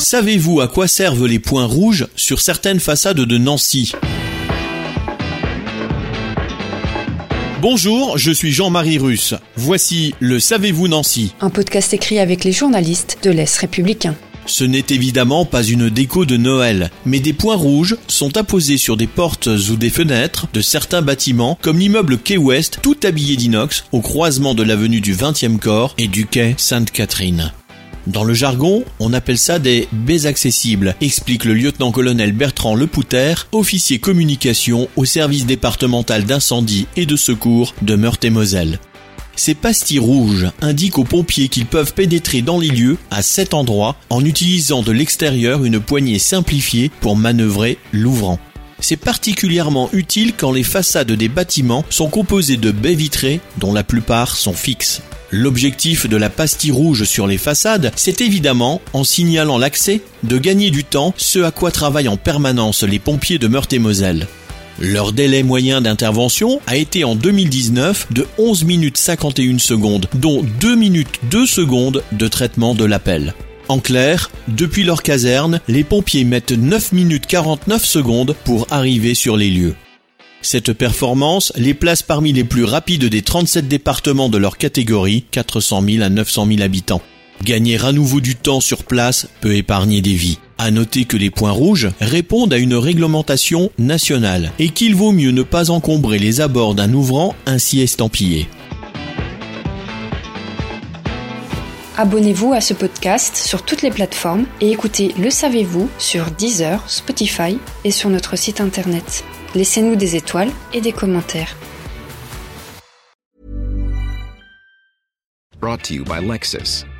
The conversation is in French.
Savez-vous à quoi servent les points rouges sur certaines façades de Nancy? Bonjour, je suis Jean-Marie Russe. Voici le Savez-vous Nancy Un podcast écrit avec les journalistes de l'Est républicain. Ce n'est évidemment pas une déco de Noël, mais des points rouges sont apposés sur des portes ou des fenêtres de certains bâtiments, comme l'immeuble Quai Ouest, tout habillé d'inox, au croisement de l'avenue du 20e corps et du quai Sainte-Catherine. Dans le jargon, on appelle ça des baies accessibles, explique le lieutenant-colonel Bertrand Lepouter, officier communication au service départemental d'incendie et de secours de Meurthe-et-Moselle. Ces pastilles rouges indiquent aux pompiers qu'ils peuvent pénétrer dans les lieux à cet endroit en utilisant de l'extérieur une poignée simplifiée pour manœuvrer l'ouvrant. C'est particulièrement utile quand les façades des bâtiments sont composées de baies vitrées dont la plupart sont fixes. L'objectif de la pastille rouge sur les façades, c'est évidemment, en signalant l'accès, de gagner du temps, ce à quoi travaillent en permanence les pompiers de Meurthe-et-Moselle. Leur délai moyen d'intervention a été en 2019 de 11 minutes 51 secondes, dont 2 minutes 2 secondes de traitement de l'appel. En clair, depuis leur caserne, les pompiers mettent 9 minutes 49 secondes pour arriver sur les lieux. Cette performance les place parmi les plus rapides des 37 départements de leur catégorie, 400 000 à 900 000 habitants. Gagner à nouveau du temps sur place peut épargner des vies. À noter que les points rouges répondent à une réglementation nationale et qu'il vaut mieux ne pas encombrer les abords d'un ouvrant ainsi estampillé. Abonnez-vous à ce podcast sur toutes les plateformes et écoutez Le Savez-vous sur Deezer, Spotify et sur notre site internet. Laissez-nous des étoiles et des commentaires.